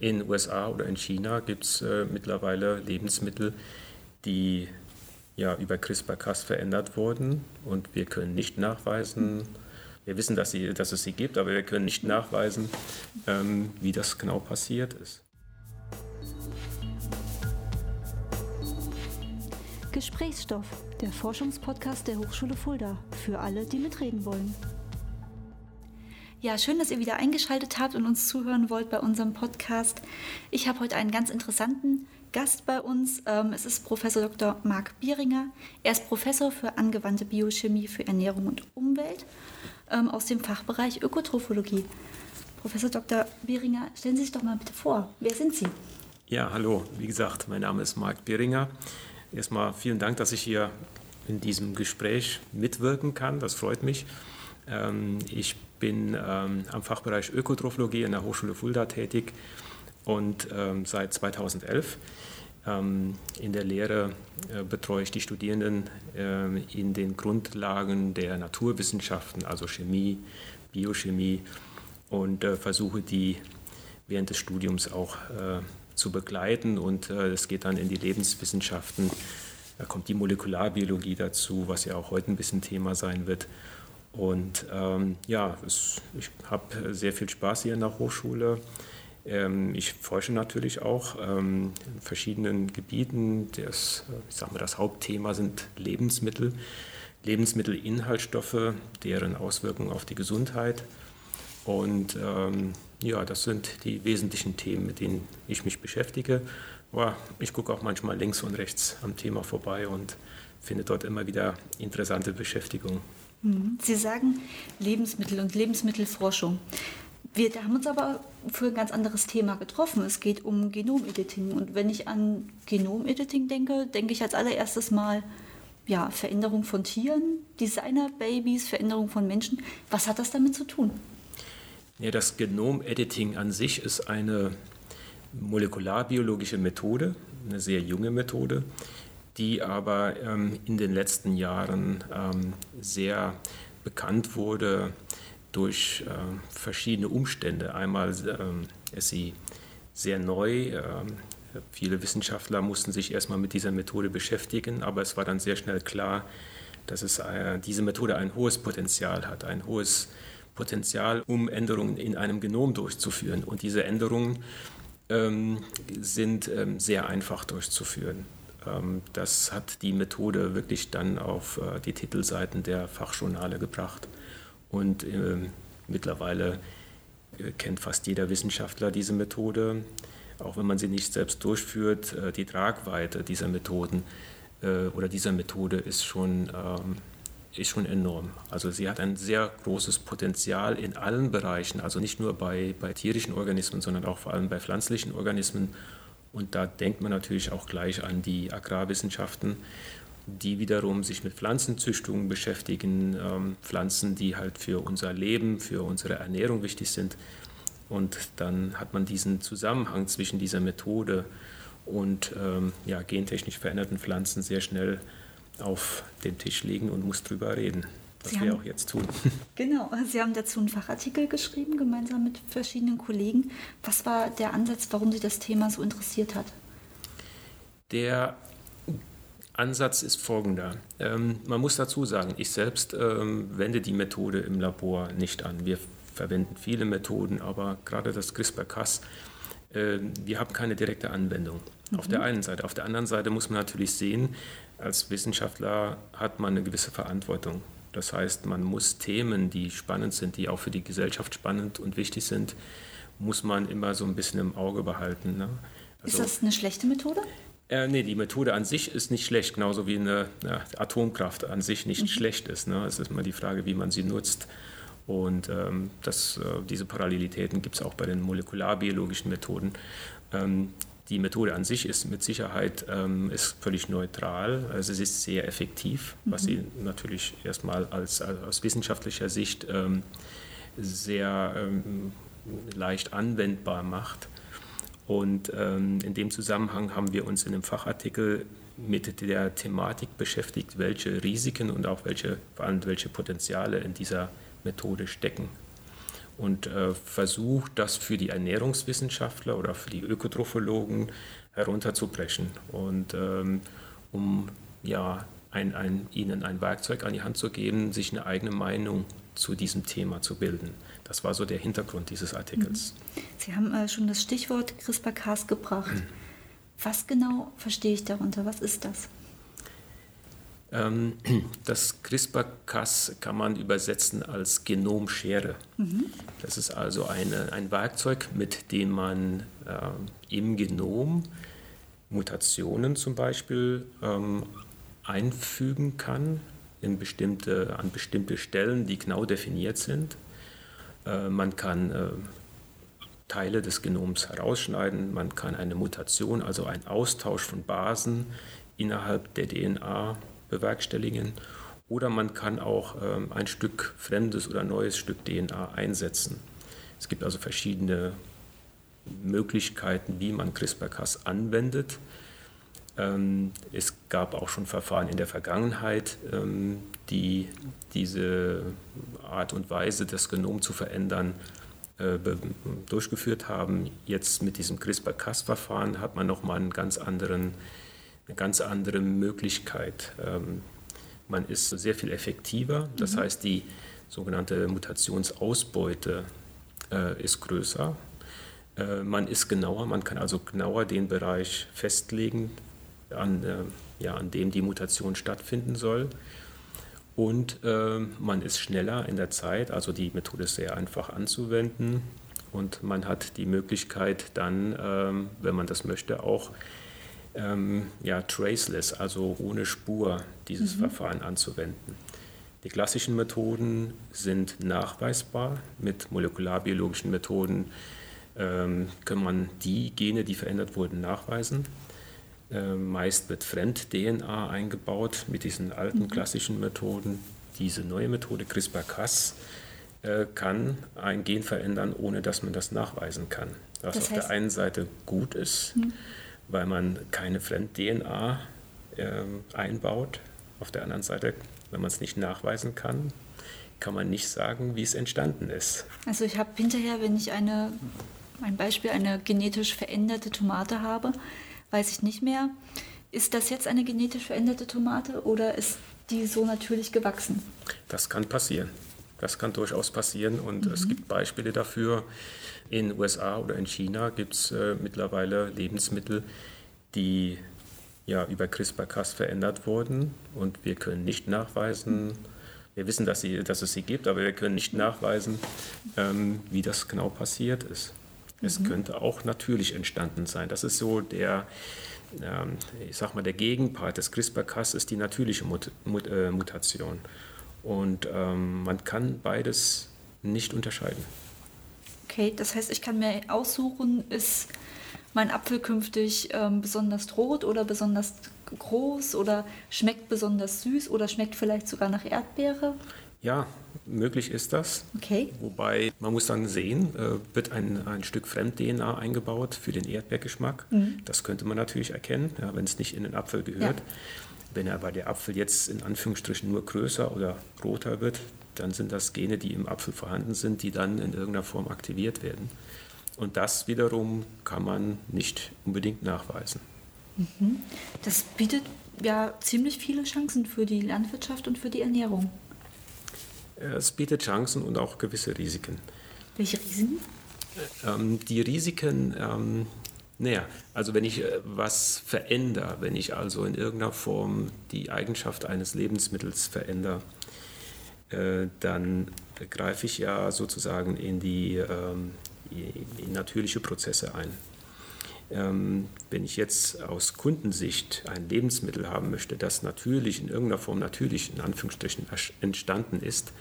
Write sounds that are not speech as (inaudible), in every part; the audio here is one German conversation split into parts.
In den USA oder in China gibt es äh, mittlerweile Lebensmittel, die ja, über CRISPR-Cas verändert wurden und wir können nicht nachweisen, wir wissen, dass, sie, dass es sie gibt, aber wir können nicht nachweisen, ähm, wie das genau passiert ist. Gesprächsstoff, der Forschungspodcast der Hochschule Fulda, für alle, die mitreden wollen. Ja, schön, dass ihr wieder eingeschaltet habt und uns zuhören wollt bei unserem Podcast. Ich habe heute einen ganz interessanten Gast bei uns. Ähm, es ist Professor Dr. Marc Bieringer. Er ist Professor für angewandte Biochemie für Ernährung und Umwelt ähm, aus dem Fachbereich Ökotrophologie. Professor Dr. Bieringer, stellen Sie sich doch mal bitte vor. Wer sind Sie? Ja, hallo. Wie gesagt, mein Name ist Marc Bieringer. Erstmal vielen Dank, dass ich hier in diesem Gespräch mitwirken kann. Das freut mich. Ähm, ich bin ähm, am Fachbereich Ökotrophologie in der Hochschule Fulda tätig und ähm, seit 2011 in der Lehre äh, betreue ich die Studierenden in den Grundlagen der Naturwissenschaften, also Chemie, Biochemie und äh, versuche die während des Studiums auch äh, zu begleiten und es geht dann in die Lebenswissenschaften. Da kommt die Molekularbiologie dazu, was ja auch heute ein bisschen Thema sein wird. Und ähm, ja, es, ich habe sehr viel Spaß hier in der Hochschule. Ähm, ich forsche natürlich auch ähm, in verschiedenen Gebieten. Das, ich sag mal, das Hauptthema sind Lebensmittel, Lebensmittelinhaltsstoffe, deren Auswirkungen auf die Gesundheit. Und ähm, ja, das sind die wesentlichen Themen, mit denen ich mich beschäftige. Aber ich gucke auch manchmal links und rechts am Thema vorbei und finde dort immer wieder interessante Beschäftigung. Mhm. Sie sagen Lebensmittel und Lebensmittelforschung. Wir haben uns aber für ein ganz anderes Thema getroffen. Es geht um Genomediting. Und wenn ich an Genomediting denke, denke ich als allererstes mal ja, Veränderung von Tieren, Designer-Babys, Veränderung von Menschen. Was hat das damit zu tun? Ja, das Genomediting an sich ist eine molekularbiologische Methode, eine sehr junge Methode, die aber ähm, in den letzten Jahren ähm, sehr bekannt wurde durch äh, verschiedene Umstände. Einmal ähm, ist sie sehr neu. Ähm, viele Wissenschaftler mussten sich erstmal mit dieser Methode beschäftigen, aber es war dann sehr schnell klar, dass es, äh, diese Methode ein hohes Potenzial hat, ein hohes Potenzial, um Änderungen in einem Genom durchzuführen. Und diese Änderungen ähm, sind ähm, sehr einfach durchzuführen. Ähm, das hat die Methode wirklich dann auf äh, die Titelseiten der Fachjournale gebracht. Und ähm, mittlerweile äh, kennt fast jeder Wissenschaftler diese Methode, auch wenn man sie nicht selbst durchführt. Äh, die Tragweite dieser Methoden oder dieser Methode ist schon, ähm, ist schon enorm. Also sie hat ein sehr großes Potenzial in allen Bereichen, also nicht nur bei, bei tierischen Organismen, sondern auch vor allem bei pflanzlichen Organismen und da denkt man natürlich auch gleich an die Agrarwissenschaften, die wiederum sich mit Pflanzenzüchtungen beschäftigen, ähm, Pflanzen, die halt für unser Leben, für unsere Ernährung wichtig sind. Und dann hat man diesen Zusammenhang zwischen dieser Methode und ähm, ja, gentechnisch veränderten Pflanzen sehr schnell auf den Tisch legen und muss drüber reden was Sie wir haben, auch jetzt tun. (laughs) (laughs) Genau, Sie haben dazu einen Fachartikel geschrieben, gemeinsam mit verschiedenen Kollegen. Was war der Ansatz, warum Sie das Thema so interessiert hat? Der Ansatz ist folgender. Ähm, man muss dazu sagen, ich selbst ähm, wende die Methode im Labor nicht an. Wir verwenden viele Methoden, aber gerade das CRISPR-Cas, äh, wir haben keine direkte Anwendung. Mhm. Auf der einen Seite. Auf der anderen Seite muss man natürlich sehen, als Wissenschaftler hat man eine gewisse Verantwortung das heißt, man muss Themen, die spannend sind, die auch für die Gesellschaft spannend und wichtig sind, muss man immer so ein bisschen im Auge behalten. Ne? Also, ist das eine schlechte Methode? Äh, nee, die Methode an sich ist nicht schlecht, genauso wie eine ja, Atomkraft an sich nicht mhm. schlecht ist. Ne? Es ist immer die Frage, wie man sie nutzt. Und ähm, das, äh, diese Parallelitäten gibt es auch bei den molekularbiologischen Methoden. Ähm, die Methode an sich ist mit Sicherheit ähm, ist völlig neutral, also es ist sehr effektiv, mhm. was sie natürlich erstmal als, also aus wissenschaftlicher Sicht ähm, sehr ähm, leicht anwendbar macht. Und ähm, in dem Zusammenhang haben wir uns in dem Fachartikel mit der Thematik beschäftigt, welche Risiken und auch welche, vor allem welche Potenziale in dieser Methode stecken. Und äh, versucht, das für die Ernährungswissenschaftler oder für die Ökotrophologen herunterzubrechen und ähm, um ja, ein, ein, ihnen ein Werkzeug an die Hand zu geben, sich eine eigene Meinung zu diesem Thema zu bilden. Das war so der Hintergrund dieses Artikels. Mhm. Sie haben äh, schon das Stichwort CRISPR-Cas gebracht. Mhm. Was genau verstehe ich darunter? Was ist das? Ähm, das CRISPR-Cas kann man übersetzen als Genomschere. Mhm. Das ist also eine, ein Werkzeug, mit dem man äh, im Genom Mutationen zum Beispiel ähm, einfügen kann in bestimmte, an bestimmte Stellen, die genau definiert sind. Äh, man kann äh, Teile des Genoms herausschneiden, man kann eine Mutation, also einen Austausch von Basen innerhalb der DNA bewerkstelligen oder man kann auch ähm, ein Stück fremdes oder neues Stück DNA einsetzen. Es gibt also verschiedene Möglichkeiten, wie man CRISPR-Cas anwendet. Ähm, es gab auch schon Verfahren in der Vergangenheit, ähm, die diese Art und Weise, das Genom zu verändern, äh, durchgeführt haben. Jetzt mit diesem CRISPR-Cas-Verfahren hat man nochmal einen ganz anderen, eine ganz andere Möglichkeit. Ähm, man ist sehr viel effektiver, das mhm. heißt, die sogenannte Mutationsausbeute äh, ist größer. Äh, man ist genauer, man kann also genauer den Bereich festlegen, an, äh, ja, an dem die Mutation stattfinden soll. Und äh, man ist schneller in der Zeit, also die Methode ist sehr einfach anzuwenden und man hat die Möglichkeit dann, ähm, wenn man das möchte, auch ähm, ja, traceless, also ohne Spur dieses mhm. Verfahren anzuwenden. Die klassischen Methoden sind nachweisbar. Mit molekularbiologischen Methoden ähm, kann man die Gene, die verändert wurden, nachweisen. Äh, meist wird Fremd-DNA eingebaut mit diesen alten mhm. klassischen Methoden. Diese neue Methode CRISPR-Cas äh, kann ein Gen verändern, ohne dass man das nachweisen kann. Was das auf der einen Seite gut ist, mhm. Weil man keine Fremd-DNA äh, einbaut. Auf der anderen Seite, wenn man es nicht nachweisen kann, kann man nicht sagen, wie es entstanden ist. Also ich habe hinterher, wenn ich eine, ein Beispiel, eine genetisch veränderte Tomate habe, weiß ich nicht mehr. Ist das jetzt eine genetisch veränderte Tomate oder ist die so natürlich gewachsen? Das kann passieren. Das kann durchaus passieren und mhm. es gibt Beispiele dafür. In den USA oder in China gibt es äh, mittlerweile Lebensmittel, die ja, über CRISPR-Cas verändert wurden und wir können nicht nachweisen, wir wissen, dass, sie, dass es sie gibt, aber wir können nicht nachweisen, ähm, wie das genau passiert ist. Es mhm. könnte auch natürlich entstanden sein. Das ist so der, ähm, ich sag mal, der Gegenpart des CRISPR-Cas ist die natürliche Mut Mut äh, Mutation. Und ähm, man kann beides nicht unterscheiden. Okay, das heißt, ich kann mir aussuchen, ist mein Apfel künftig ähm, besonders rot oder besonders groß oder schmeckt besonders süß oder schmeckt vielleicht sogar nach Erdbeere? Ja, möglich ist das. Okay. Wobei man muss dann sehen, äh, wird ein, ein Stück Fremd-DNA eingebaut für den Erdbeergeschmack. Mhm. Das könnte man natürlich erkennen, ja, wenn es nicht in den Apfel gehört. Ja. Wenn aber der Apfel jetzt in Anführungsstrichen nur größer oder roter wird, dann sind das Gene, die im Apfel vorhanden sind, die dann in irgendeiner Form aktiviert werden. Und das wiederum kann man nicht unbedingt nachweisen. Mhm. Das bietet ja ziemlich viele Chancen für die Landwirtschaft und für die Ernährung. Es bietet Chancen und auch gewisse Risiken. Welche Risiken? Ähm, die Risiken, ähm, naja, also wenn ich äh, was verändere, wenn ich also in irgendeiner Form die Eigenschaft eines Lebensmittels verändere, äh, dann greife ich ja sozusagen in die, ähm, in natürliche Prozesse ein. Ähm, wenn ich jetzt aus Kundensicht ein Lebensmittel haben möchte, das natürlich in irgendeiner Form natürlich in Anführungsstrichen entstanden ist,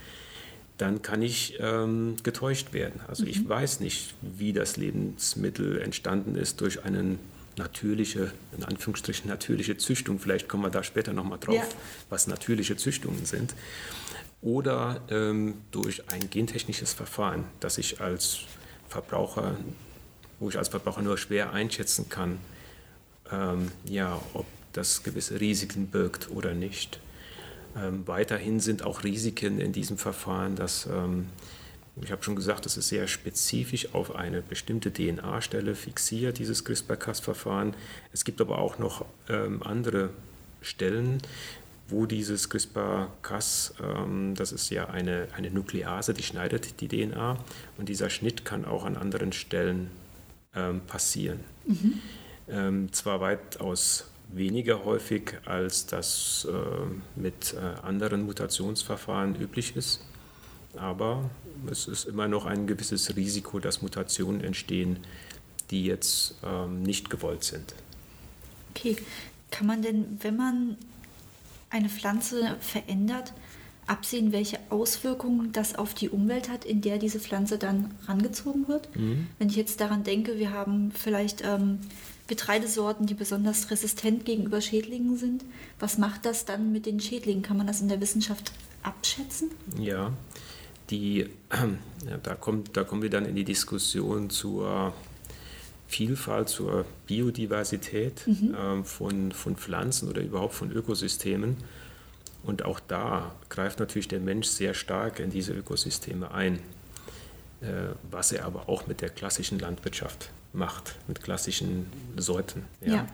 dann kann ich ähm, getäuscht werden. Also mhm. ich weiß nicht, wie das Lebensmittel entstanden ist durch eine natürliche, in Anführungsstrichen natürliche Züchtung. Vielleicht kommen wir da später nochmal drauf, ja. was natürliche Züchtungen sind. Oder ähm, durch ein gentechnisches Verfahren, das ich als Verbraucher wo ich als Verbraucher nur schwer einschätzen kann, ähm, ja, ob das gewisse Risiken birgt oder nicht. Ähm, weiterhin sind auch Risiken in diesem Verfahren, dass ähm, Ich habe schon gesagt, es ist sehr spezifisch auf eine bestimmte DNA-Stelle fixiert, dieses CRISPR-Cas-Verfahren. Es gibt aber auch noch ähm, andere Stellen, wo dieses CRISPR-Cas, ähm, das ist ja eine, eine Nuklease, die schneidet die DNA und dieser Schnitt kann auch an anderen Stellen ähm, passieren. Mhm. Ähm, zwar weitaus weniger häufig, als das äh, mit äh, anderen Mutationsverfahren üblich ist, aber es ist immer noch ein gewisses Risiko, dass Mutationen entstehen, die jetzt ähm, nicht gewollt sind. Okay, kann man denn, wenn man eine Pflanze verändert, absehen, welche Auswirkungen das auf die Umwelt hat, in der diese Pflanze dann rangezogen wird. Mhm. Wenn ich jetzt daran denke, wir haben vielleicht ähm, Getreidesorten, die besonders resistent gegenüber Schädlingen sind. Was macht das dann mit den Schädlingen? Kann man das in der Wissenschaft abschätzen? Ja, die, äh, da, kommt, da kommen wir dann in die Diskussion zur Vielfalt, zur Biodiversität mhm. äh, von, von Pflanzen oder überhaupt von Ökosystemen. Und auch da greift natürlich der Mensch sehr stark in diese Ökosysteme ein, äh, was er aber auch mit der klassischen Landwirtschaft macht, mit klassischen Sorten. Ja. ja.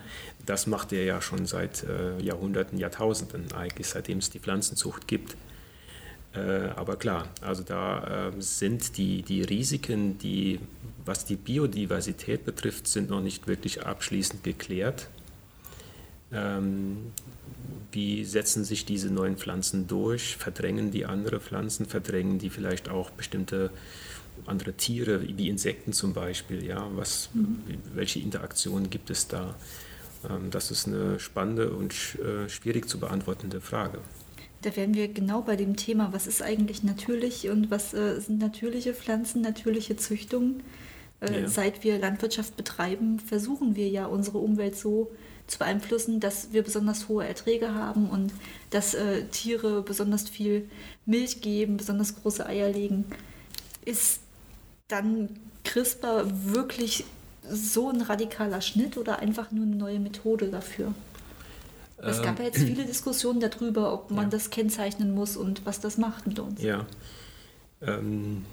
Das macht er ja schon seit äh, Jahrhunderten, Jahrtausenden eigentlich, seitdem es die Pflanzenzucht gibt. Äh, aber klar, also da äh, sind die, die Risiken, die, was die Biodiversität betrifft, sind noch nicht wirklich abschließend geklärt. Ähm, wie setzen sich diese neuen Pflanzen durch? Verdrängen die andere Pflanzen? Verdrängen die vielleicht auch bestimmte andere Tiere, wie Insekten zum Beispiel? Ja, was, mhm. welche Interaktionen gibt es da? Ähm, das ist eine spannende und äh, schwierig zu beantwortende Frage. Da wären wir genau bei dem Thema, was ist eigentlich natürlich und was äh, sind natürliche Pflanzen, natürliche Züchtungen. Äh, ja. Seit wir Landwirtschaft betreiben, versuchen wir ja unsere Umwelt so zu beeinflussen, dass wir besonders hohe Erträge haben und dass äh, Tiere besonders viel Milch geben, besonders große Eier legen. Ist dann CRISPR wirklich so ein radikaler Schnitt oder einfach nur eine neue Methode dafür? Es gab ja jetzt ähm. viele Diskussionen darüber, ob man ja. das kennzeichnen muss und was das macht mit uns. Ja, ähm,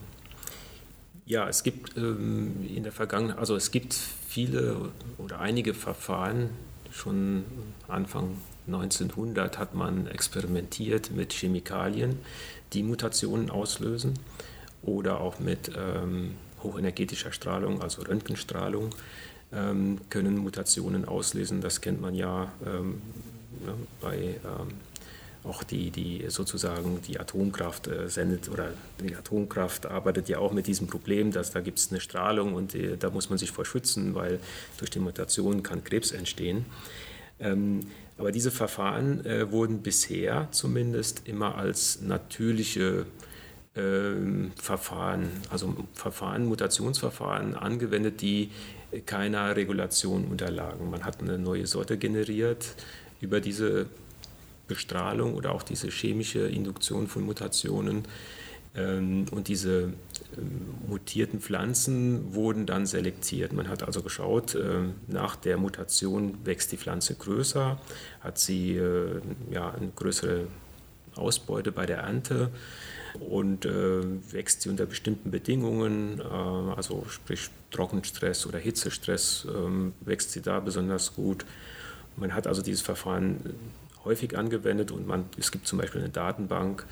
ja es gibt ähm, in der Vergangenheit, also es gibt viele oder einige Verfahren, schon Anfang 1900 hat man experimentiert mit Chemikalien, die Mutationen auslösen oder auch mit ähm, hochenergetischer Strahlung, also Röntgenstrahlung, ähm, können Mutationen auslösen. Das kennt man ja ähm, ne, bei ähm, auch die, die sozusagen die Atomkraft äh, sendet oder die Atomkraft arbeitet ja auch mit diesem Problem, dass da gibt es eine Strahlung und die, da muss man sich vor schützen, weil durch die Mutation kann Krebs entstehen. Ähm, aber diese Verfahren äh, wurden bisher zumindest immer als natürliche ähm, Verfahren, also Verfahren, Mutationsverfahren angewendet, die keiner Regulation unterlagen. Man hat eine neue Sorte generiert über diese Bestrahlung oder auch diese chemische Induktion von Mutationen. Ähm, und diese ähm, mutierten Pflanzen wurden dann selektiert. Man hat also geschaut, ähm, nach der Mutation wächst die Pflanze größer, hat sie äh, ja, eine größere Ausbeute bei der Ernte und äh, wächst sie unter bestimmten Bedingungen, äh, also sprich Trockenstress oder Hitzestress, wächst sie da besonders gut. Man hat also dieses Verfahren häufig angewendet und man, es gibt zum Beispiel eine Datenbank,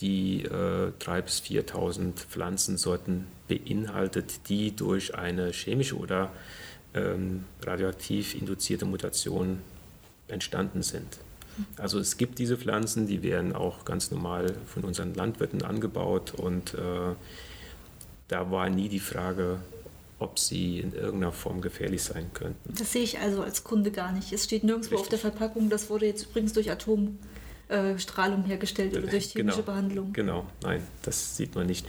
die äh, 3.000 bis 4.000 Pflanzensorten beinhaltet, die durch eine chemische oder ähm, radioaktiv induzierte Mutation entstanden sind. Also es gibt diese Pflanzen, die werden auch ganz normal von unseren Landwirten angebaut und äh, da war nie die Frage, ob sie in irgendeiner Form gefährlich sein könnten. Das sehe ich also als Kunde gar nicht. Es steht nirgendwo Richtig. auf der Verpackung, das wurde jetzt übrigens durch Atomstrahlung hergestellt oder durch chemische genau, Behandlung. Genau, nein, das sieht man nicht.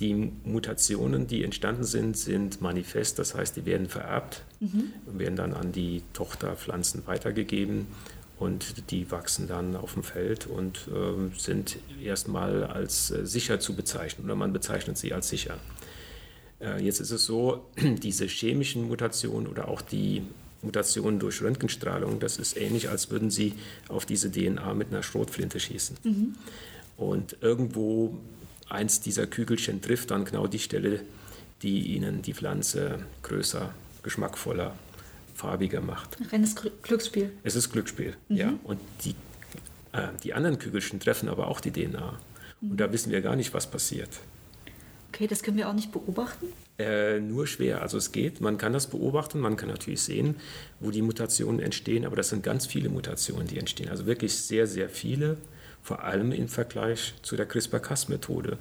Die Mutationen, die entstanden sind, sind manifest, das heißt, die werden vererbt mhm. und werden dann an die Tochterpflanzen weitergegeben und die wachsen dann auf dem Feld und äh, sind erstmal als äh, sicher zu bezeichnen oder man bezeichnet sie als sicher. Äh, jetzt ist es so, (clears throat) diese chemischen Mutationen oder auch die Mutationen durch Röntgenstrahlung, das ist ähnlich, als würden Sie auf diese DNA mit einer Schrotflinte schießen. Mhm. Und irgendwo eins dieser Kügelchen trifft dann genau die Stelle, die ihnen die Pflanze größer, geschmackvoller, farbiger macht. Reines Glücksspiel. Es ist Glücksspiel, mhm. ja. Und die, äh, die anderen Kügelchen treffen aber auch die DNA. Mhm. Und da wissen wir gar nicht, was passiert. Okay, das können wir auch nicht beobachten? Äh, nur schwer. Also es geht, man kann das beobachten, man kann natürlich sehen, wo die Mutationen entstehen, aber das sind ganz viele Mutationen, die entstehen. Also wirklich sehr, sehr viele, vor allem im Vergleich zu der CRISPR-Cas-Methode,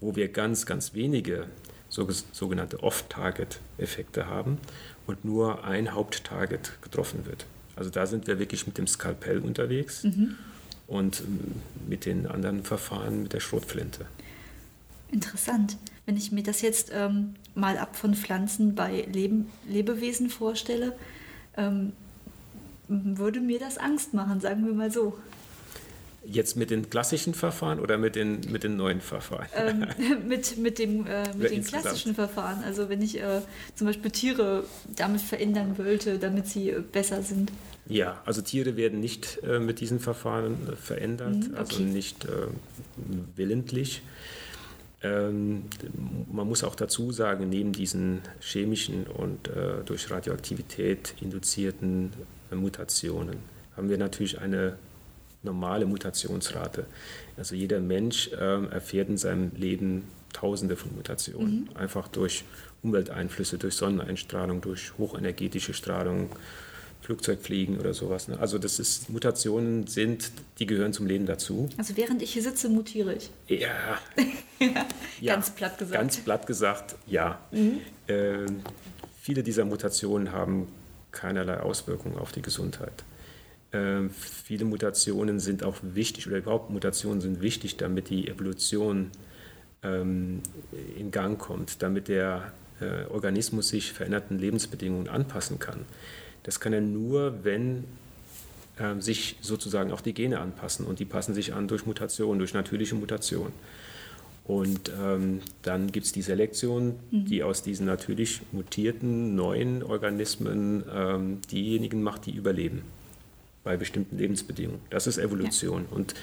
wo wir ganz, ganz wenige sogenannte Off-Target-Effekte haben und nur ein Haupttarget getroffen wird. Also da sind wir wirklich mit dem Skalpell unterwegs mhm. und ähm, mit den anderen Verfahren mit der Schrotflinte. Interessant. Wenn ich mir das jetzt ähm, mal ab von Pflanzen bei Leben, Lebewesen vorstelle, ähm, würde mir das Angst machen, sagen wir mal so. Jetzt mit den klassischen Verfahren oder mit den, mit den neuen Verfahren? Ähm, (laughs) mit mit, dem, äh, mit den klassischen Verfahren. Also wenn ich äh, zum Beispiel Tiere damit verändern wollte, damit sie äh, besser sind. Ja, also Tiere werden nicht äh, mit diesen Verfahren äh, verändert, mhm, also okay. also nicht willentlich. Ähm, man muss auch dazu sagen, neben diesen chemischen und durch Radioaktivität induzierten Mutationen haben wir natürlich eine normale Mutationsrate. Also jeder Mensch äh, erfährt in seinem Leben Tausende von Mutationen, mhm. einfach durch Umwelteinflüsse, durch Sonneneinstrahlung, durch hochenergetische Strahlung, Flugzeugfliegen oder sowas. Ne? Also das ist, Mutationen sind, die gehören zum Leben dazu. Also während ich hier sitze, mutiere ich. Ja. (laughs) ja. Ganz platt gesagt. Ganz platt gesagt, ja. Mhm. Äh, viele dieser Mutationen haben keinerlei Auswirkungen auf die Gesundheit. Äh, viele Mutationen sind auch wichtig oder überhaupt Mutationen sind wichtig, damit die Evolution ähm, in Gang kommt, damit der äh, Organismus sich veränderten Lebensbedingungen anpassen kann. Das kann er nur, wenn äh, sich sozusagen auch die Gene anpassen und die passen sich an durch Mutation, durch natürliche Mutation. Und ähm, dann gibt es die Selektion, mhm. die aus diesen natürlich mutierten neuen Organismen ähm, diejenigen macht, die überleben bei bestimmten Lebensbedingungen. Das ist Evolution. Ja. Und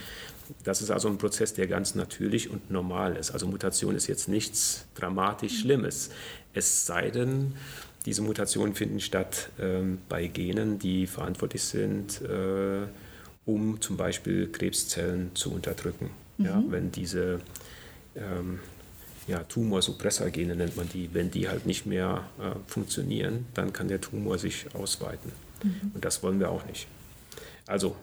das ist also ein Prozess, der ganz natürlich und normal ist. Also Mutation ist jetzt nichts dramatisch mhm. Schlimmes. Es sei denn, diese Mutationen finden statt ähm, bei Genen, die verantwortlich sind, äh, um zum Beispiel Krebszellen zu unterdrücken. Mhm. Ja, wenn diese ähm, ja, Tumorsuppressorgene nennt man die, wenn die halt nicht mehr äh, funktionieren, dann kann der Tumor sich ausweiten. Mhm. Und das wollen wir auch nicht. Also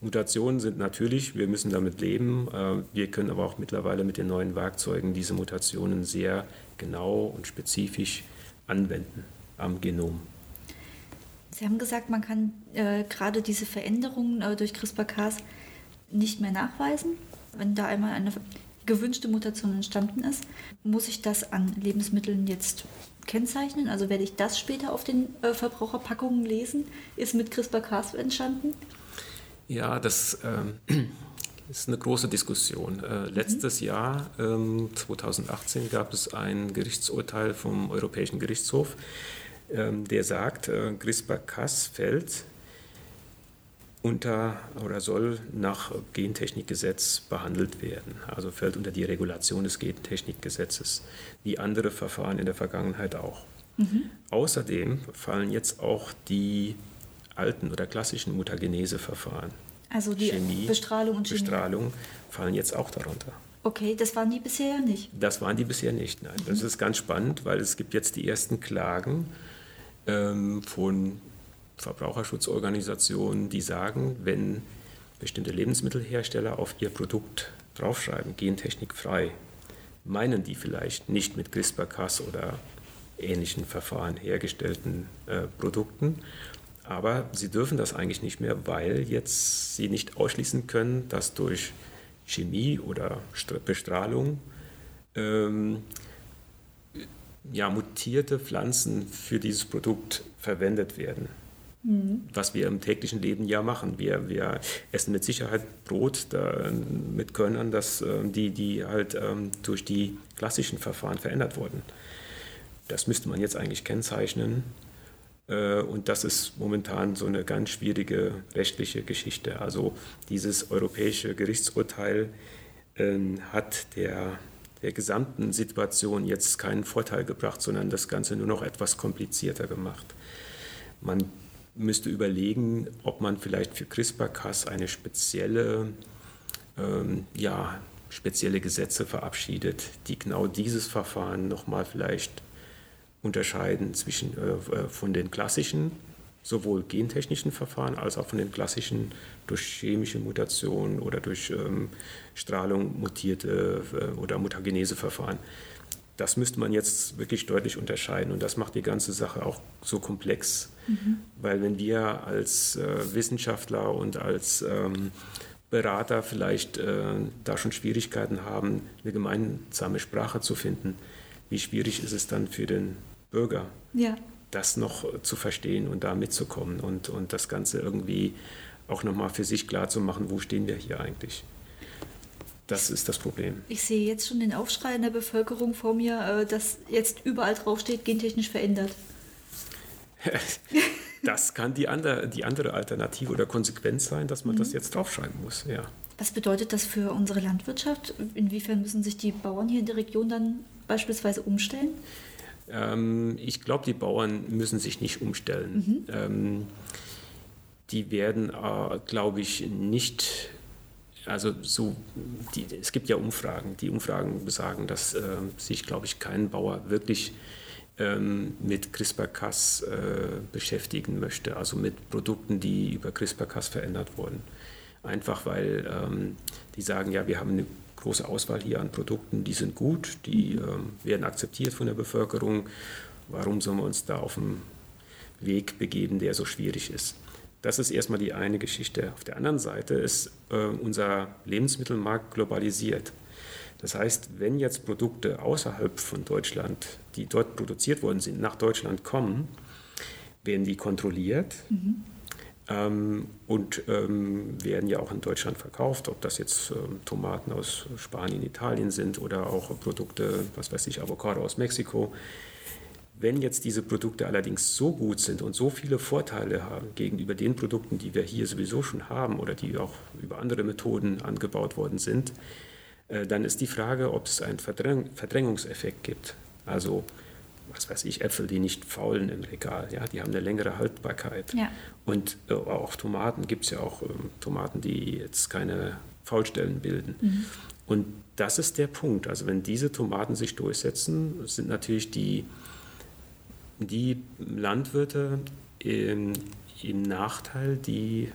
Mutationen sind natürlich, wir müssen damit leben. Äh, wir können aber auch mittlerweile mit den neuen Werkzeugen diese Mutationen sehr genau und spezifisch anwenden am Genom. Sie haben gesagt, man kann äh, gerade diese Veränderungen äh, durch CRISPR-Cas nicht mehr nachweisen. Wenn da einmal eine gewünschte Mutation entstanden ist, muss ich das an Lebensmitteln jetzt kennzeichnen? Also werde ich das später auf den äh, Verbraucherpackungen lesen? Ist mit CRISPR-Cas entstanden? Ja, das ähm, (clears throat) ist eine große Diskussion. Äh, letztes mhm. Jahr, ähm, 2018, gab es ein Gerichtsurteil vom Europäischen Gerichtshof, ähm, der sagt, äh, CRISPR-Cas fällt unter oder soll nach Gentechnikgesetz behandelt werden. Also fällt unter die Regulation des Gentechnikgesetzes, wie andere Verfahren in der Vergangenheit auch. Mhm. Außerdem fallen jetzt auch die alten oder klassischen Mutagenese-Verfahren. Also die Chemie, Bestrahlung und Chemie. Bestrahlung fallen jetzt auch darunter. Okay, das waren die bisher nicht. Das waren die bisher nicht, nein. Mhm. Das ist ganz spannend, weil es gibt jetzt die ersten Klagen ähm, von Verbraucherschutzorganisationen, die sagen, wenn bestimmte Lebensmittelhersteller auf ihr Produkt draufschreiben, gentechnikfrei, meinen die vielleicht nicht mit CRISPR-Cas oder ähnlichen Verfahren hergestellten äh, Produkten, aber sie dürfen das eigentlich nicht mehr, weil jetzt sie nicht ausschließen können, dass durch Chemie oder Bestrahlung ähm, ja, mutierte Pflanzen für dieses Produkt verwendet werden. Mhm. Was wir im täglichen Leben ja machen. Wir, wir essen mit Sicherheit Brot da, mit Körnern, das, ähm, die, die halt ähm, durch die klassischen Verfahren verändert wurden. Das müsste man jetzt eigentlich kennzeichnen und das ist momentan so eine ganz schwierige rechtliche Geschichte. Also dieses europäische Gerichtsurteil ähm, hat der der gesamten Situation jetzt keinen Vorteil gebracht, sondern das Ganze nur noch etwas komplizierter gemacht. Man müsste überlegen, ob man vielleicht für CRISPR-Cas eine spezielle, ähm, ja, spezielle Gesetze verabschiedet, die genau dieses Verfahren nochmal vielleicht unterscheiden zwischen, äh, äh, von den klassischen, sowohl gentechnischen Verfahren als auch von den klassischen durch chemische Mutationen oder durch ähm, Strahlung mutierte äh, oder Mutagenese-Verfahren. Das müsste man jetzt wirklich deutlich unterscheiden und das macht die ganze Sache auch so komplex, mhm. weil wenn wir als äh, Wissenschaftler und als ähm, Berater vielleicht äh, da schon Schwierigkeiten haben, eine gemeinsame Sprache zu finden, wie schwierig ist es dann für den Bürger, ja. das noch zu verstehen und da mitzukommen und, und das Ganze irgendwie auch nochmal für sich klar zu machen, wo stehen wir hier eigentlich. Das ist das Problem. Ich sehe jetzt schon den Aufschrei in der Bevölkerung vor mir, äh, dass jetzt überall draufsteht, gentechnisch verändert. (laughs) das kann die andere, die andere Alternative oder Konsequenz sein, dass man mhm. das jetzt draufschreiben muss. Ja. Was bedeutet das für unsere Landwirtschaft? Inwiefern müssen sich die Bauern hier in der Region dann beispielsweise umstellen? Ähm, ich glaube, die Bauern müssen sich nicht umstellen. Mhm. Ähm, die werden, äh, glaube ich, nicht, also so, die, es gibt ja Umfragen, die Umfragen besagen, dass äh, sich, glaube ich, kein Bauer wirklich ähm, mit CRISPR-Cas äh, beschäftigen möchte, also mit Produkten, die über CRISPR-Cas verändert wurden. Einfach weil ähm, die sagen, ja, wir haben eine große Auswahl hier an Produkten, die sind gut, die äh, werden akzeptiert von der Bevölkerung. Warum sollen wir uns da auf einen Weg begeben, der so schwierig ist? Das ist erstmal die eine Geschichte. Auf der anderen Seite ist äh, unser Lebensmittelmarkt globalisiert. Das heißt, wenn jetzt Produkte außerhalb von Deutschland, die dort produziert worden sind, nach Deutschland kommen, werden die kontrolliert. Mhm ähm, und ähm, werden ja auch in Deutschland verkauft, ob das jetzt ähm, Tomaten aus Spanien, Italien sind oder auch Produkte, was weiß ich, Avocado aus Mexiko. Wenn jetzt diese Produkte allerdings so gut sind und so viele Vorteile haben gegenüber den Produkten, die wir hier sowieso schon haben oder die auch über andere Methoden angebaut worden sind, äh, dann ist die Frage, ob es einen Verdräng Verdrängungseffekt gibt. Also was weiß ich, Äpfel, die nicht faulen im Regal. Ja? Die haben eine längere Haltbarkeit. Ja. Und äh, auch Tomaten gibt es ja auch ähm, Tomaten, die jetzt keine Faulstellen bilden. Mhm. Und das ist der Punkt. Also wenn diese Tomaten sich durchsetzen, sind natürlich die, die Landwirte im, im Nachteil, die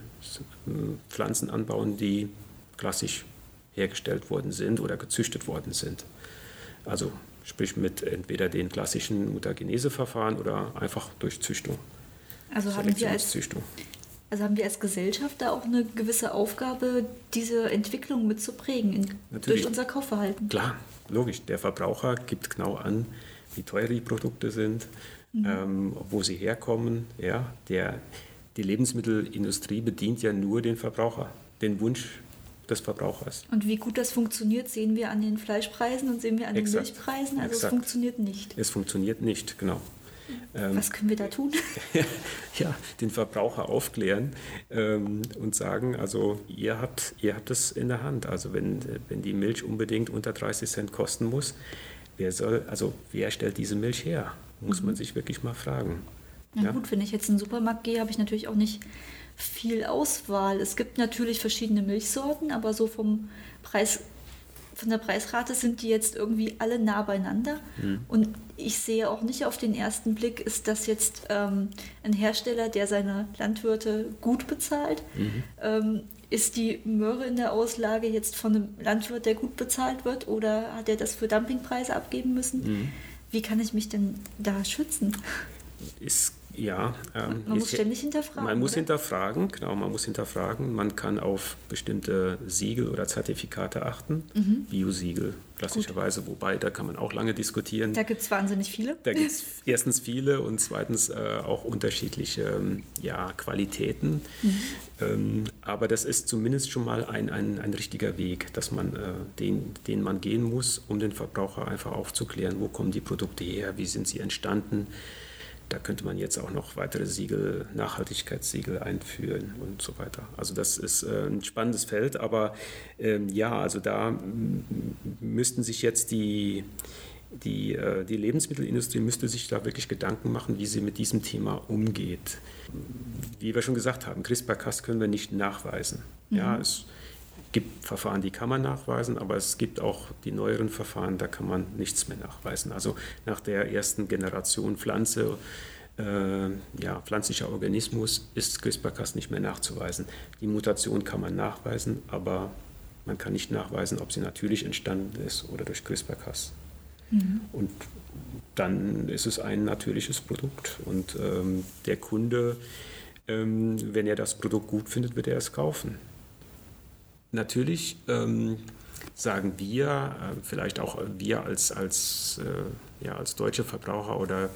äh, Pflanzen anbauen, die klassisch hergestellt worden sind oder gezüchtet worden sind. Also sprich mit entweder den klassischen Mutageneseverfahren oder einfach durch Züchtung. Also haben, wir als, also haben wir als Gesellschaft da auch eine gewisse Aufgabe, diese Entwicklung mitzuprägen in, durch unser Kaufverhalten? Klar, logisch. Der Verbraucher gibt genau an, wie teuer die Produkte sind, mhm. ähm, wo sie herkommen. Ja, der, die Lebensmittelindustrie bedient ja nur den Verbraucher, den Wunsch des Verbrauchers. Und wie gut das funktioniert, sehen wir an den Fleischpreisen und sehen wir an den Exakt. Milchpreisen. Also Exakt. es funktioniert nicht. Es funktioniert nicht, genau. Ähm, Was können wir da tun? (laughs) ja, den Verbraucher aufklären ähm, und sagen, also ihr habt, ihr habt es in der Hand. Also wenn, wenn die Milch unbedingt unter 30 Cent kosten muss, wer soll, also wer stellt diese Milch her? Muss mhm. man sich wirklich mal fragen. Na ja? gut, wenn ich jetzt in den Supermarkt gehe, habe ich natürlich auch nicht viel Auswahl. Es gibt natürlich verschiedene Milchsorten, aber so vom Preis, von der Preisrate sind die jetzt irgendwie alle nah beieinander. Mhm. Und ich sehe auch nicht auf den ersten Blick, ist das jetzt ähm, ein Hersteller, der seine Landwirte gut bezahlt. Mhm. Ähm, ist die Möhre in der Auslage jetzt von einem Landwirt, der gut bezahlt wird, oder hat er das für Dumpingpreise abgeben müssen? Mhm. Wie kann ich mich denn da schützen? Ist ja, ähm, man muss ständig hinterfragen. Man muss oder? hinterfragen, genau, man muss hinterfragen. Man kann auf bestimmte Siegel oder Zertifikate achten, mhm. Biosiegel klassischerweise, Gut. wobei da kann man auch lange diskutieren. Da gibt es wahnsinnig viele. Da gibt es erstens viele und zweitens äh, auch unterschiedliche ähm, ja, Qualitäten. Mhm. Ähm, aber das ist zumindest schon mal ein, ein, ein richtiger Weg, dass man, äh, den, den man gehen muss, um den Verbraucher einfach aufzuklären, wo kommen die Produkte her, wie sind sie entstanden da könnte man jetzt auch noch weitere Siegel, Nachhaltigkeitssiegel einführen und so weiter. Also das ist äh, ein spannendes Feld, aber ähm, ja, also da müssten sich jetzt die, die, äh, die Lebensmittelindustrie müsste sich da wirklich Gedanken machen, wie sie mit diesem Thema umgeht. Wie wir schon gesagt haben, CRISPR-Cas können wir nicht nachweisen. Mhm. Ja, es gibt Verfahren, die kann man nachweisen, aber es gibt auch die neueren Verfahren, da kann man nichts mehr nachweisen. Also nach der ersten Generation Pflanze, äh, ja, pflanzlicher Organismus ist CRISPR-Cas nicht mehr nachzuweisen. Die Mutation kann man nachweisen, aber man kann nicht nachweisen, ob sie natürlich entstanden ist oder durch CRISPR-Cas. Mhm. Und dann ist es ein natürliches Produkt. Und ähm, der Kunde, ähm, wenn er das Produkt gut findet, wird er es kaufen. Natürlich ähm, sagen wir, äh, vielleicht auch wir als, als, äh, ja, als deutsche Verbraucher oder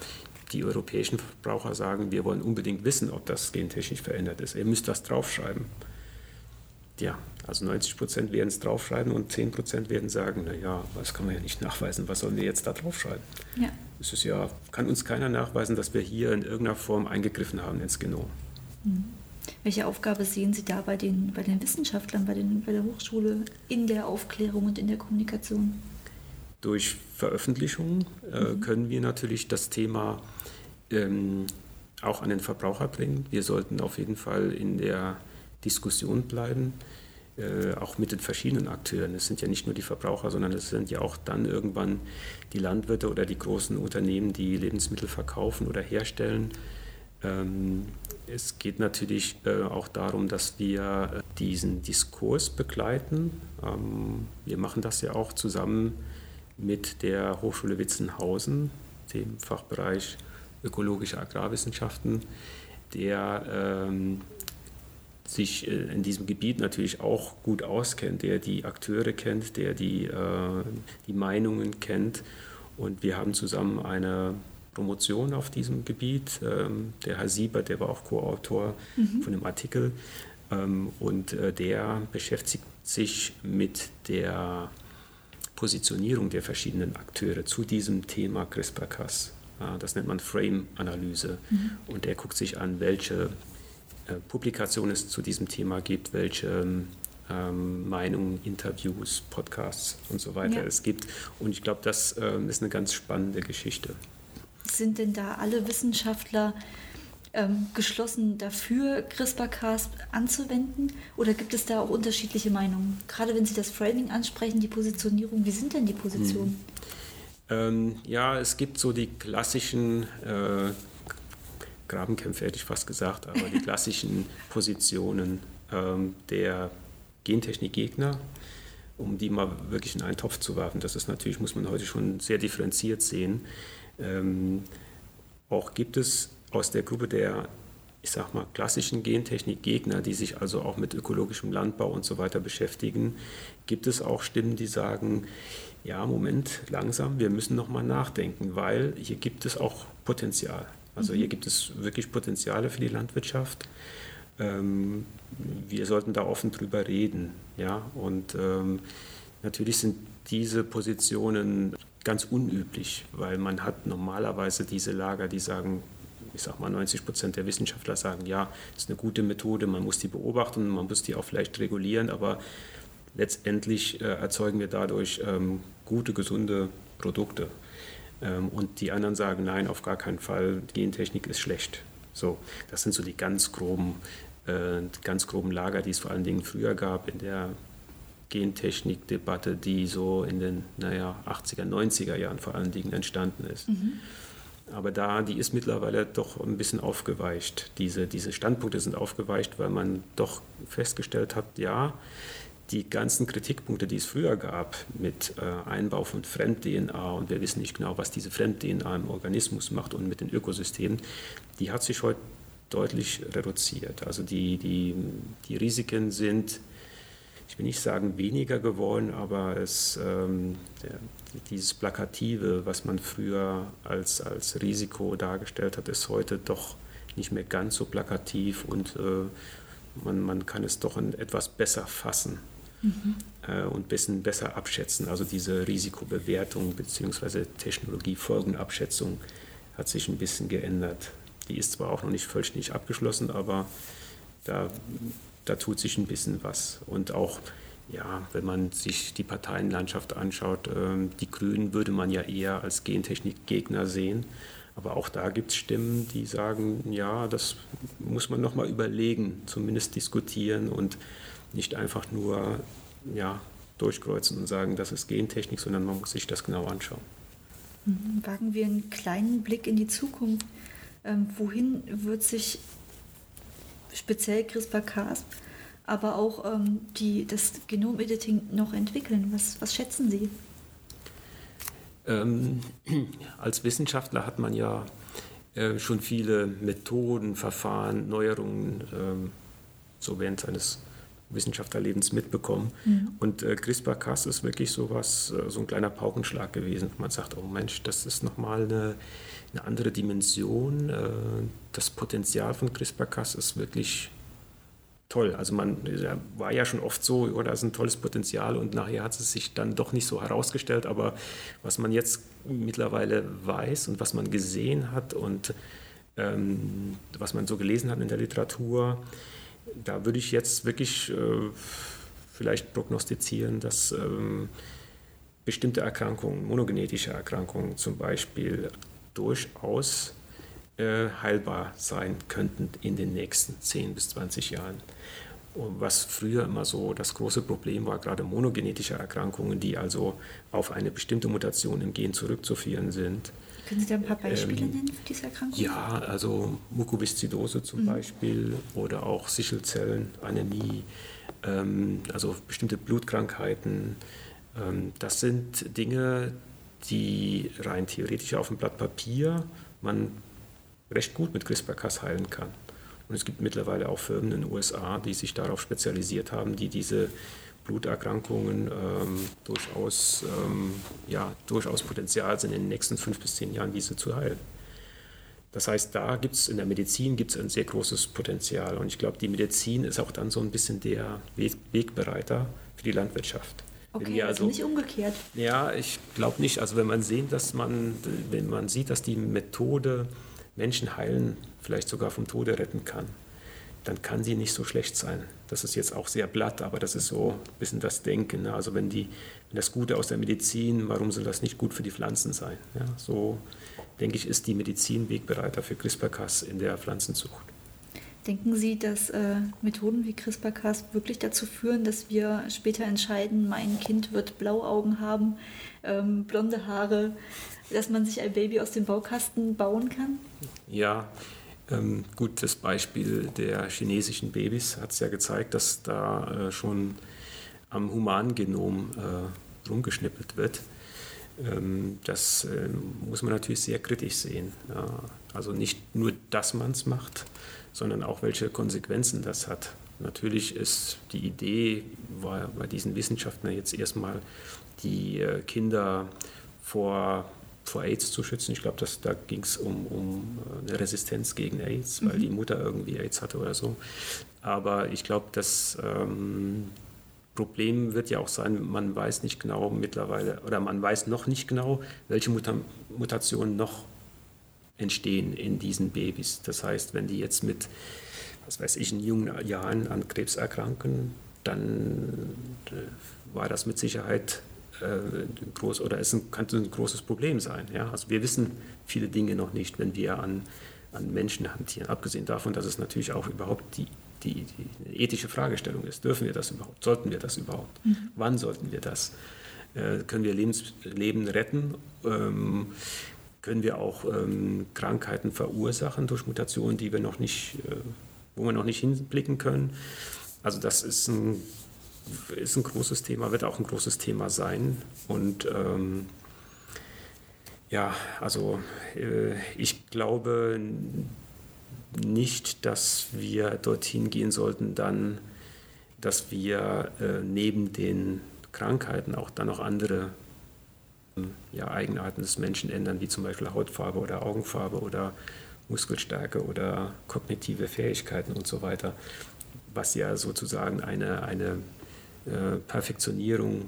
die europäischen Verbraucher sagen, wir wollen unbedingt wissen, ob das gentechnisch verändert ist. Ihr müsst das draufschreiben. Ja, also 90 Prozent werden es draufschreiben und 10 Prozent werden sagen, naja, das kann man ja nicht nachweisen, was sollen wir jetzt da draufschreiben? Ja. Es ist ja, kann uns keiner nachweisen, dass wir hier in irgendeiner Form eingegriffen haben ins Genom. Mhm. Welche Aufgabe sehen Sie da bei den, bei den Wissenschaftlern, bei, den, bei der Hochschule in der Aufklärung und in der Kommunikation? Durch Veröffentlichungen äh, mhm. können wir natürlich das Thema ähm, auch an den Verbraucher bringen. Wir sollten auf jeden Fall in der Diskussion bleiben, äh, auch mit den verschiedenen Akteuren. Es sind ja nicht nur die Verbraucher, sondern es sind ja auch dann irgendwann die Landwirte oder die großen Unternehmen, die Lebensmittel verkaufen oder herstellen. Ähm, es geht natürlich äh, auch darum, dass wir äh, diesen Diskurs begleiten. Ähm, wir machen das ja auch zusammen mit der Hochschule Witzenhausen, dem Fachbereich ökologische Agrarwissenschaften, der ähm, sich äh, in diesem Gebiet natürlich auch gut auskennt, der die Akteure kennt, der die, die Meinungen kennt. Und wir haben zusammen eine Promotion auf diesem Gebiet. Ähm, der Herr Sieber, der war auch Co-Autor mhm. von dem Artikel ähm, und äh, der beschäftigt sich mit der Positionierung der verschiedenen Akteure zu diesem Thema CRISPR-Cas. Das nennt man Frame-Analyse. Mhm. Und der guckt sich an, welche äh, Publikationen es zu diesem Thema gibt, welche ähm, Meinungen, Interviews, Podcasts und so weiter ja. es gibt. Und ich glaube, das ist eine ganz spannende Geschichte. Sind denn da alle Wissenschaftler ähm, geschlossen dafür, CRISPR-Cas anzuwenden? Oder gibt es da auch unterschiedliche Meinungen? Gerade wenn Sie das Framing ansprechen, die Positionierung, wie sind denn die Positionen? Hm. Ähm, ja, es gibt so die klassischen äh, Grabenkämpfe, hätte ich fast gesagt, aber die (laughs) klassischen Positionen ähm, der Gentechnikgegner, um die mal wirklich in einen Topf zu werfen. Das ist natürlich, muss man heute schon sehr differenziert sehen. Ähm, auch gibt es aus der Gruppe der, ich sag mal, klassischen Gentechnik-Gegner, die sich also auch mit ökologischem Landbau und so weiter beschäftigen, gibt es auch Stimmen, die sagen, ja, Moment, langsam, wir müssen noch mal nachdenken, weil hier gibt es auch Potenzial. Also hier mhm. gibt es wirklich Potenziale für die Landwirtschaft. Ähm, wir sollten da offen drüber reden. Ja? Und ähm, natürlich sind diese Positionen ganz unüblich, weil man hat normalerweise diese Lager, die sagen, ich sag mal 90 Prozent der Wissenschaftler sagen, ja, ist eine gute Methode, man muss die beobachten, man muss die auch vielleicht regulieren, aber letztendlich äh, erzeugen wir dadurch ähm, gute, gesunde Produkte. Ähm, und die anderen sagen, nein, auf gar keinen Fall, Gentechnik ist schlecht. So, das sind so die ganz groben, äh, ganz groben Lager, die es vor allen Dingen früher gab in der Gentechnik-Debatte, die so in den naja, 80er, 90er Jahren vor allen Dingen entstanden ist. Mhm. Aber da, die ist mittlerweile doch ein bisschen aufgeweicht. Diese, diese Standpunkte sind aufgeweicht, weil man doch festgestellt hat, ja, die ganzen Kritikpunkte, die es früher gab mit äh, Einbau von Fremd-DNA und wir wissen nicht genau, was diese Fremd-DNA im Organismus macht und mit den Ökosystemen, die hat sich heute deutlich reduziert. Also die, die, die Risiken sind ich will nicht sagen weniger geworden, aber es, ähm, der, dieses Plakative, was man früher als, als Risiko dargestellt hat, ist heute doch nicht mehr ganz so plakativ und äh, man, man kann es doch etwas besser fassen mhm. äh, und ein bisschen besser abschätzen. Also diese Risikobewertung bzw. Technologiefolgenabschätzung hat sich ein bisschen geändert. Die ist zwar auch noch nicht vollständig abgeschlossen, aber da, da tut sich ein bisschen was. Und auch, ja, wenn man sich die Parteienlandschaft anschaut, äh, die Grünen würde man ja eher als Gentechnikgegner sehen. Aber auch da gibt es Stimmen, die sagen, ja, das muss man nochmal überlegen, zumindest diskutieren und nicht einfach nur ja, durchkreuzen und sagen, das ist Gentechnik, sondern man muss sich das genau anschauen. Mhm. Wagen wir einen kleinen Blick in die Zukunft. Ähm, wohin wird sich speziell CRISPR-Cas, aber auch ähm, die, das Genomediting noch entwickeln? Was, was schätzen Sie? Ähm, (clears throat) als Wissenschaftler hat man ja äh, schon viele Methoden, Verfahren, Neuerungen ähm, so während seines Wissenschaftlerlebens mitbekommen. Mhm. Und äh, CRISPR-Cas ist wirklich so was, äh, so ein kleiner Paukenschlag gewesen. Man sagt, oh Mensch, das ist nochmal eine, eine andere Dimension. Äh, das Potenzial von CRISPR-Cas ist wirklich toll. Also man war ja schon oft so, oh, da ist ein tolles Potenzial und nachher hat es sich dann doch nicht so herausgestellt. Aber was man jetzt mittlerweile weiß und was man gesehen hat und ähm, was man so gelesen hat in der Literatur, da würde ich jetzt wirklich äh, vielleicht prognostizieren, dass ähm, bestimmte Erkrankungen, monogenetische Erkrankungen zum Beispiel, durchaus äh, heilbar sein könnten in den nächsten 10 bis 20 Jahren. Und was früher immer so das große Problem war, gerade monogenetische Erkrankungen, die also auf eine bestimmte Mutation im Gen zurückzuführen sind. Können Sie da ein paar Beispiele ähm, nennen für diese Erkrankungen? Ja, also Mukoviszidose zum mhm. Beispiel oder auch Sichelzellenanämie, ähm, also bestimmte Blutkrankheiten. Ähm, das sind Dinge, die rein theoretisch auf dem Blatt Papier man recht gut mit CRISPR-Cas heilen kann. Und es gibt mittlerweile auch Firmen in den USA, die sich darauf spezialisiert haben, die diese Bluterkrankungen ähm, durchaus, ähm, ja, durchaus Potenzial sind, in den nächsten fünf bis zehn Jahren diese zu heilen. Das heißt, da gibt es in der Medizin gibt's ein sehr großes Potenzial. Und ich glaube, die Medizin ist auch dann so ein bisschen der Wegbereiter für die Landwirtschaft. Okay, also, also nicht umgekehrt. Ja, ich glaube nicht. Also wenn man sehen, dass man, wenn man sieht, dass die Methode Menschen heilen, vielleicht sogar vom Tode retten kann, dann kann sie nicht so schlecht sein. Das ist jetzt auch sehr blatt, aber das ist so ein bisschen das Denken. Ne? Also wenn, die, wenn das Gute aus der Medizin, warum soll das nicht gut für die Pflanzen sein? Ja, so denke ich, ist die Medizin Wegbereiter für CRISPR-Cas in der Pflanzenzucht. Denken Sie, dass äh, Methoden wie CRISPR-Cas wirklich dazu führen, dass wir später entscheiden, mein Kind wird Blauaugen haben, ähm, blonde Haare, dass man sich ein Baby aus dem Baukasten bauen kann? Ja, ähm, gut, das Beispiel der chinesischen Babys hat es ja gezeigt, dass da äh, schon am Humangenom äh, rumgeschnippelt wird. Ähm, das äh, muss man natürlich sehr kritisch sehen. Ja, also nicht nur, dass man es macht, sondern auch, welche Konsequenzen das hat. Natürlich ist die Idee war bei diesen Wissenschaftlern jetzt erstmal, die äh, Kinder vor vor AIDS zu schützen. Ich glaube, da ging es um, um eine Resistenz gegen AIDS, weil mhm. die Mutter irgendwie AIDS hatte oder so. Aber ich glaube, das ähm, Problem wird ja auch sein, man weiß nicht genau mittlerweile, oder man weiß noch nicht genau, welche Muta Mutationen noch entstehen in diesen Babys. Das heißt, wenn die jetzt mit, was weiß ich, in jungen Jahren an Krebs erkranken, dann äh, war das mit Sicherheit äh, groß oder es ein, könnte ein großes Problem sein. Ja? Also wir wissen viele Dinge noch nicht, wenn wir an, an Menschen hantieren. Abgesehen davon, dass es natürlich auch überhaupt die, die, die ethische Fragestellung ist. Dürfen wir das überhaupt? Sollten wir das überhaupt? Mhm. Wann sollten wir das? Äh, können wir Lebens, Leben retten? Ähm, können wir auch ähm, Krankheiten verursachen durch Mutationen, die wir noch nicht, äh, wo wir noch nicht hinblicken können? Also das ist ein ist ein großes Thema, wird auch ein großes Thema sein. Und ähm, ja, also äh, ich glaube nicht, dass wir dorthin gehen sollten, dann, dass wir äh, neben den Krankheiten auch dann noch andere ähm, ja, Eigenarten des Menschen ändern, wie zum Beispiel Hautfarbe oder Augenfarbe oder Muskelstärke oder kognitive Fähigkeiten und so weiter, was ja sozusagen eine, eine äh, Perfektionierung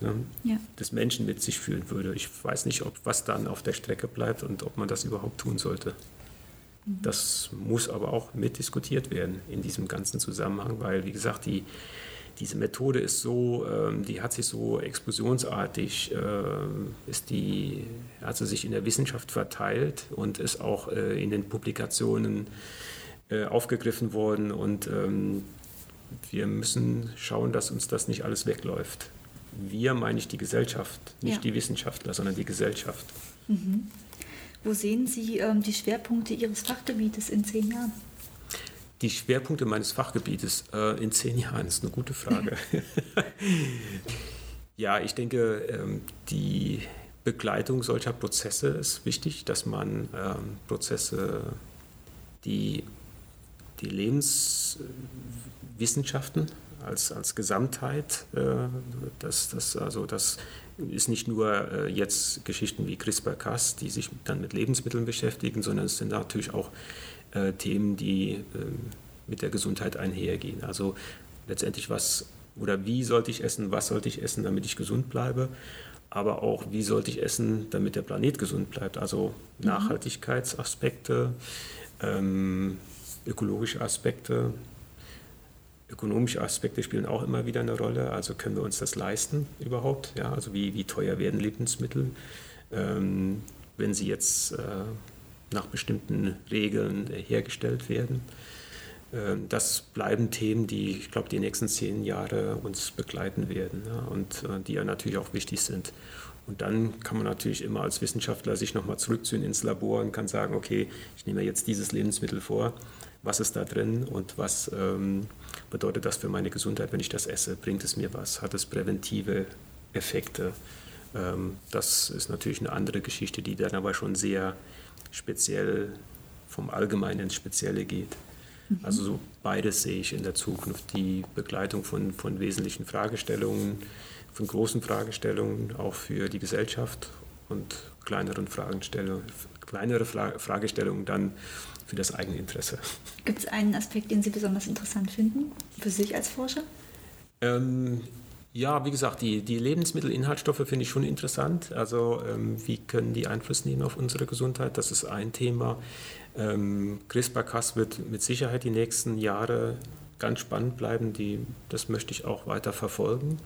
ne, ja. des Menschen mit sich führen würde. Ich weiß nicht, ob was dann auf der Strecke bleibt und ob man das überhaupt tun sollte. Mhm. Das muss aber auch mitdiskutiert werden in diesem ganzen Zusammenhang, weil, wie gesagt, die, diese Methode ist so, ähm, die hat sich so explosionsartig, äh, ist die, also sich in der Wissenschaft verteilt und ist auch äh, in den Publikationen äh, aufgegriffen worden und ähm, wir müssen schauen, dass uns das nicht alles wegläuft. Wir meine ich die Gesellschaft, nicht ja. die Wissenschaftler, sondern die Gesellschaft. Mhm. Wo sehen Sie ähm, die Schwerpunkte Ihres Fachgebietes in zehn Jahren? Die Schwerpunkte meines Fachgebietes äh, in zehn Jahren ist eine gute Frage. (laughs) ja, ich denke, ähm, die Begleitung solcher Prozesse ist wichtig, dass man ähm, Prozesse, die die Lebenswissenschaften als, als Gesamtheit, äh, das, das, also das ist nicht nur äh, jetzt Geschichten wie CRISPR-Cas, die sich dann mit Lebensmitteln beschäftigen, sondern es sind natürlich auch äh, Themen, die mit der Gesundheit einhergehen. Also letztendlich was oder wie sollte ich essen, was sollte ich essen, damit ich gesund bleibe, aber auch wie sollte ich essen, damit der Planet gesund bleibt. Also mhm. Nachhaltigkeitsaspekte, ähm, ökologische Aspekte, ökonomische Aspekte spielen auch immer wieder eine Rolle. Also können wir uns das leisten überhaupt? Ja, also wie, wie teuer werden Lebensmittel, ähm, wenn sie jetzt äh, nach bestimmten Regeln hergestellt werden? Ähm, das bleiben Themen, die, ich glaube, die nächsten zehn Jahre uns begleiten werden ja, und äh, die ja natürlich auch wichtig sind. Und dann kann man natürlich immer als Wissenschaftler sich nochmal zurückziehen ins Labor und kann sagen, okay, ich nehme jetzt dieses Lebensmittel vor, was ist da drin und was ähm, bedeutet das für meine Gesundheit, wenn ich das esse? Bringt es mir was? Hat es präventive Effekte? Ähm, das ist natürlich eine andere Geschichte, die dann aber schon sehr speziell vom Allgemeinen ins Spezielle geht. Mhm. Also so beides sehe ich in der Zukunft. Die Begleitung von, von wesentlichen Fragestellungen, von großen Fragestellungen, auch für die Gesellschaft und kleineren Fragestellungen, kleinere Fragestellungen dann für das eigene Interesse. Gibt es einen Aspekt, den Sie besonders interessant finden, für sich als Forscher? Ähm, ja, wie gesagt, die, die Lebensmittelinhaltsstoffe finde ich schon interessant. Also ähm, wie können die Einfluss nehmen auf unsere Gesundheit? Das ist ein Thema. Ähm, CRISPR-Cas wird mit Sicherheit die nächsten Jahre ganz spannend bleiben. Die, das möchte ich auch weiter verfolgen.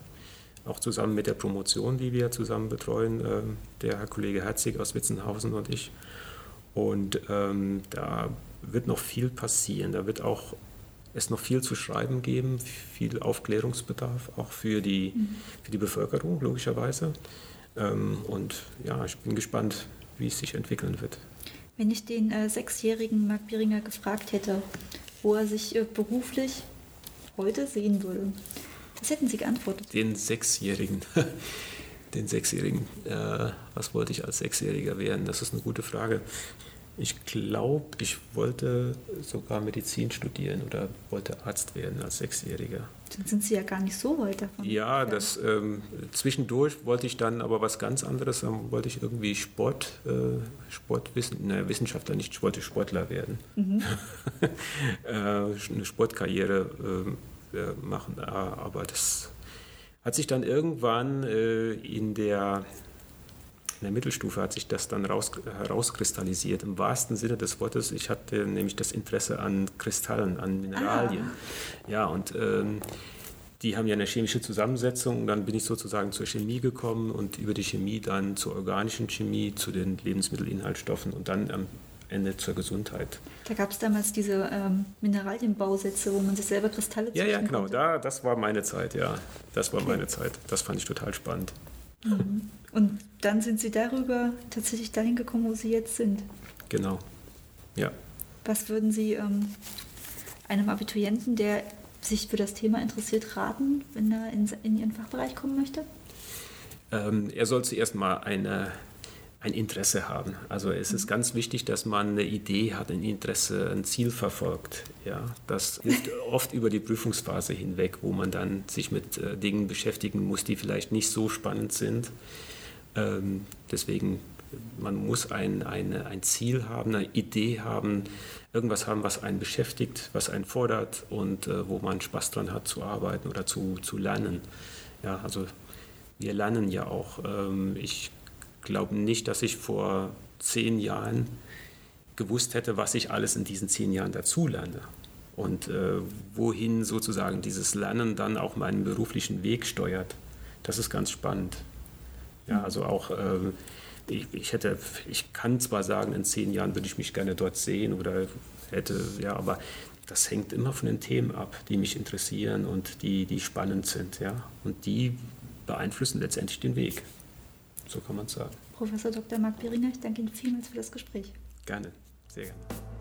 Auch zusammen mit der Promotion, die wir zusammen betreuen, äh, der Herr Kollege Herzig aus Witzenhausen und ich. Und ähm, da wird noch viel passieren. Da wird auch es noch viel zu schreiben geben, viel Aufklärungsbedarf, auch für die, mhm. für die Bevölkerung logischerweise. Ähm, und ja, ich bin gespannt, wie es sich entwickeln wird. Wenn ich den äh, sechsjährigen Marc Bieringer gefragt hätte, wo er sich äh, beruflich heute sehen würde, was hätten Sie geantwortet? Den Sechsjährigen. (laughs) den Sechsjährigen. Äh, was wollte ich als Sechsjähriger werden? Das ist eine gute Frage. Ich glaube, ich wollte sogar Medizin studieren oder wollte Arzt werden als Sechsjähriger. Dann sind Sie ja gar nicht so weit davon. Ja, das, ähm, zwischendurch wollte ich dann aber was ganz anderes. Dann wollte ich irgendwie Sport, äh, Sportwissen, ne, Wissenschaftler nicht, ich wollte Sportler werden. Mhm. (laughs) äh, eine Sportkarriere äh, äh machen. Aber das hat sich dann irgendwann äh, in der in der Mittelstufe hat sich das dann raus, herauskristallisiert. Im wahrsten Sinne des Wortes. Ich hatte nämlich das Interesse an Kristallen, an Mineralien. Ah. Ja, und ähm, die haben ja eine chemische Zusammensetzung. Und dann bin ich sozusagen zur Chemie gekommen und über die Chemie dann zur organischen Chemie, zu den Lebensmittelinhaltsstoffen und dann am Ende zur Gesundheit. Da gab es damals diese ähm, Mineralienbausätze, wo man sich selber Kristalle Ja, ja, genau. Da, das war meine Zeit, ja. Das war okay. meine Zeit. Das fand ich total spannend. Mhm. Und dann sind Sie darüber tatsächlich dahin gekommen, wo Sie jetzt sind. Genau, ja. Was würden Sie ähm, einem Abiturienten, der sich für das Thema interessiert, raten, wenn er in, in Ihren Fachbereich kommen möchte? Ähm, er soll zuerst mal eine, ein Interesse haben. Also es mhm. ist ganz wichtig, dass man eine Idee hat, ein Interesse, ein Ziel verfolgt. Ja, das hilft oft über die Prüfungsphase hinweg, wo man dann sich mit äh, Dingen beschäftigen muss, die vielleicht nicht so spannend sind. Ähm, deswegen, man muss ein, eine, ein Ziel haben, eine Idee haben, irgendwas haben, was einen beschäftigt, was einen fordert und äh, wo man Spaß dran hat zu arbeiten oder zu, zu lernen. Ja, also wir lernen ja auch. Ähm, ich glaube nicht, dass ich vor zehn Jahren gewusst hätte, was ich alles in diesen zehn Jahren dazulerne und äh, wohin sozusagen dieses Lernen dann auch meinen beruflichen Weg steuert. Das ist ganz spannend. Ja, also auch äh, ich, ich, hätte, ich kann zwar sagen, in zehn Jahren würde ich mich gerne dort sehen oder hätte, ja, aber das hängt immer von den Themen ab, die mich interessieren und die, die spannend sind, ja. Und die beeinflussen letztendlich den Weg. So kann man sagen. Professor Dr. Marc Beringer, ich danke Ihnen vielmals für das Gespräch. Gerne, sehr gerne.